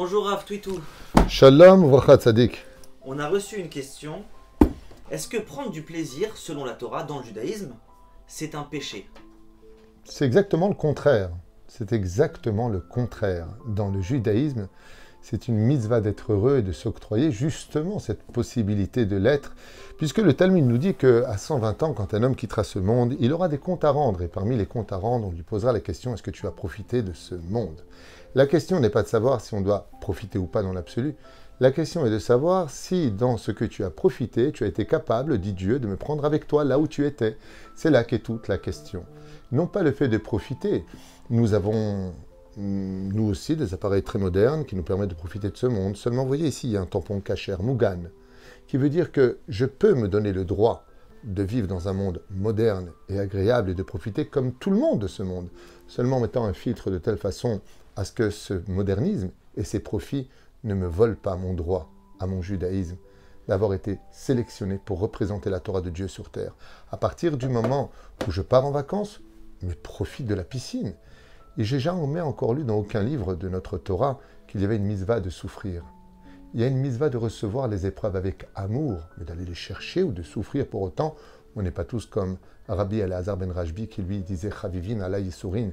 Bonjour Rav Twitou. Shalom, Vrachat Tzadik. On a reçu une question. Est-ce que prendre du plaisir, selon la Torah, dans le judaïsme, c'est un péché? C'est exactement le contraire. C'est exactement le contraire. Dans le judaïsme, c'est une mitzvah d'être heureux et de s'octroyer justement cette possibilité de l'être, puisque le Talmud nous dit qu'à 120 ans, quand un homme quittera ce monde, il aura des comptes à rendre, et parmi les comptes à rendre, on lui posera la question est-ce que tu as profité de ce monde? La question n'est pas de savoir si on doit profiter ou pas dans l'absolu, la question est de savoir si dans ce que tu as profité, tu as été capable, dit Dieu, de me prendre avec toi là où tu étais. C'est là qu'est toute la question. Non pas le fait de profiter. Nous avons nous aussi, des appareils très modernes qui nous permettent de profiter de ce monde. Seulement, vous voyez ici, il y a un tampon cachère, Mugan, qui veut dire que je peux me donner le droit de vivre dans un monde moderne et agréable et de profiter comme tout le monde de ce monde, seulement en mettant un filtre de telle façon à ce que ce modernisme et ses profits ne me volent pas mon droit à mon judaïsme d'avoir été sélectionné pour représenter la Torah de Dieu sur terre. À partir du moment où je pars en vacances, je profite de la piscine, et j'ai jamais encore lu dans aucun livre de notre Torah qu'il y avait une misva de souffrir. Il y a une misva de recevoir les épreuves avec amour, mais d'aller les chercher ou de souffrir pour autant. On n'est pas tous comme Rabbi El-Hazar ben Rajbi qui lui disait Chavivin ala Yisurin.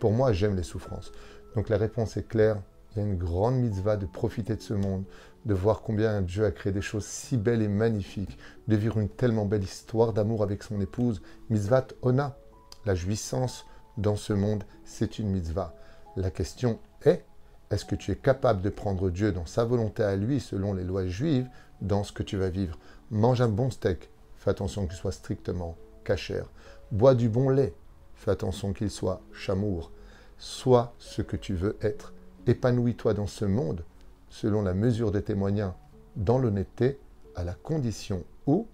Pour moi, j'aime les souffrances. Donc la réponse est claire. Il y a une grande mitzvah de profiter de ce monde, de voir combien Dieu a créé des choses si belles et magnifiques, de vivre une tellement belle histoire d'amour avec son épouse. Mitzvat Ona, la jouissance dans ce monde, c'est une mitzvah. La question est, est-ce que tu es capable de prendre Dieu dans sa volonté à lui, selon les lois juives, dans ce que tu vas vivre? Mange un bon steak, fais attention qu'il soit strictement cachère. Bois du bon lait, fais attention qu'il soit chamour. Sois ce que tu veux être. Épanouis-toi dans ce monde, selon la mesure de tes moyens, dans l'honnêteté, à la condition où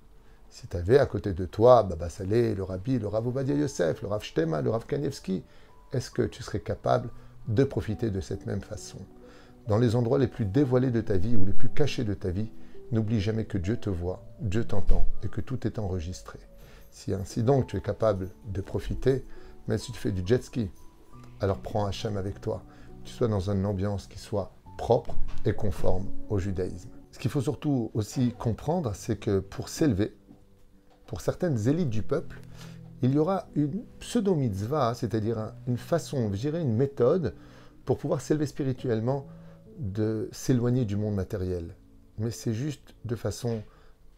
si tu avais à côté de toi Baba le Rabbi, le Rav Obadia Yosef, le Rav Shtema, le Rav Kanievski, est-ce que tu serais capable de profiter de cette même façon? Dans les endroits les plus dévoilés de ta vie ou les plus cachés de ta vie, n'oublie jamais que Dieu te voit, Dieu t'entend et que tout est enregistré. Si ainsi donc tu es capable de profiter, même si tu fais du jet ski, alors prends Hachem avec toi. Tu sois dans une ambiance qui soit propre et conforme au judaïsme. Ce qu'il faut surtout aussi comprendre, c'est que pour s'élever, pour certaines élites du peuple, il y aura une pseudo-mitzvah, c'est-à-dire une façon, je dirais une méthode, pour pouvoir s'élever spirituellement, de s'éloigner du monde matériel. Mais c'est juste de façon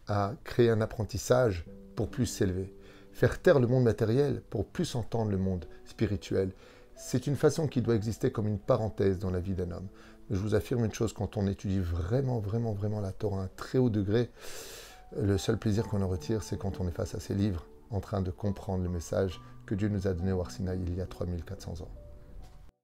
à créer un apprentissage pour plus s'élever. Faire taire le monde matériel pour plus entendre le monde spirituel. C'est une façon qui doit exister comme une parenthèse dans la vie d'un homme. Je vous affirme une chose, quand on étudie vraiment, vraiment, vraiment la Torah à un très haut degré, le seul plaisir qu'on en retire, c'est quand on est face à ces livres, en train de comprendre le message que Dieu nous a donné au Arsinaï il y a 3400 ans.